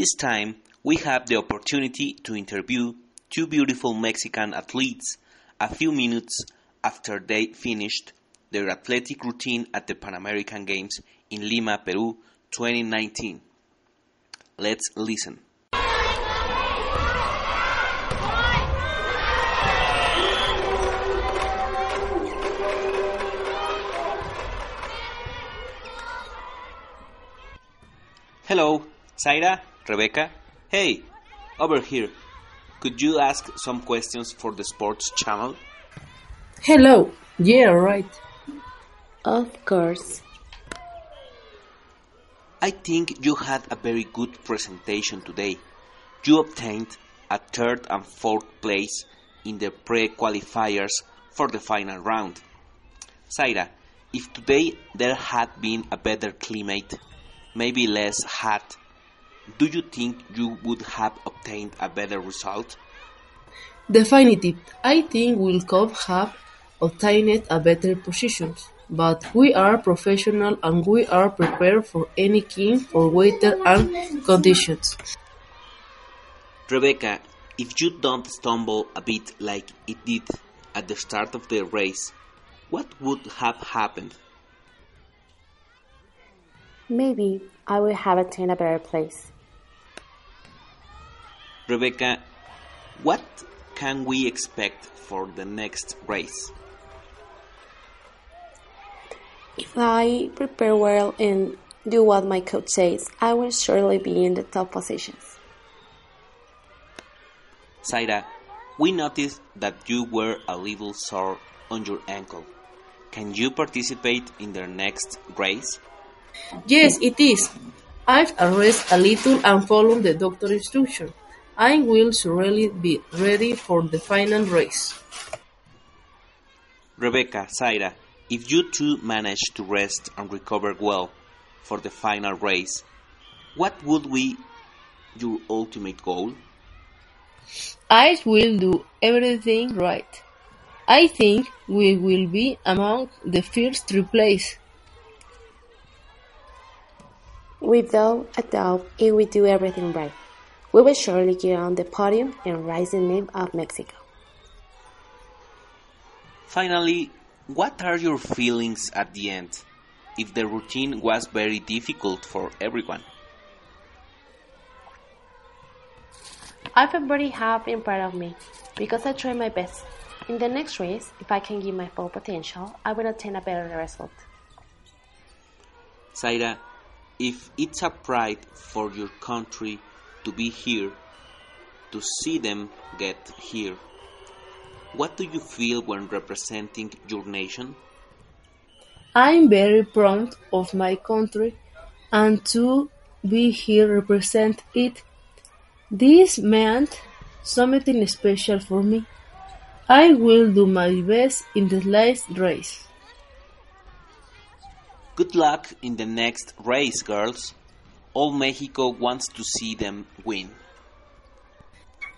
This time, we have the opportunity to interview two beautiful Mexican athletes a few minutes after they finished their athletic routine at the Pan American Games in Lima, Peru 2019. Let's listen. Hello, Zaira, Rebeca. Hey, over here. Could you ask some questions for the sports channel? Hello. Yeah, right. Of course. I think you had a very good presentation today. You obtained a third and fourth place in the pre-qualifiers for the final round. Zaira, if today there had been a better climate, maybe less hot, do you think you would have obtained a better result? Definitive. I think we'll could have obtained a better position, but we are professional and we are prepared for any kind of weather and conditions. Rebeca, if you don't stumble a bit like it did at the start of the race, what would have happened? Maybe I would have attained a better place. Rebeca, what can we expect for the next race? If I prepare well and do what my coach says, I will surely be in the top positions. Zaira, we noticed that you were a little sore on your ankle. Can you participate in the next race? Yes, it is. I've rest a little and followed the doctor's instruction. I will surely be ready for the final race. Rebeca, Zaira, if you two manage to rest and recover well for the final race, what would be your ultimate goal? I will do everything right. I think we will be among the first three place. Without a doubt, if we do everything right, we will surely get on the podium and rise the name of Mexico. Finally, what are your feelings at the end? If the routine was very difficult for everyone. I feel very happy and proud of me because I tried my best. In the next race, if I can give my full potential, I will attain a better result. Zaira, if it's a pride for your country to be here, to see them get here, what do you feel when representing your nation? I'm very proud of my country and to be here represent it. This meant something special for me. I will do my best in the last race. Good luck in the next race, girls. All Mexico wants to see them win.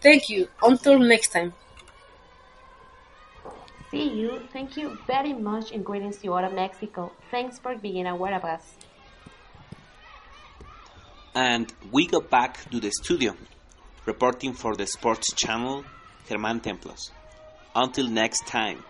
Thank you. Until next time. See you. Thank you very much and greetings to all of Mexico. Thanks for being aware of us. And we go back to the studio, reporting for the sports channel, Germán Templos. Until next time.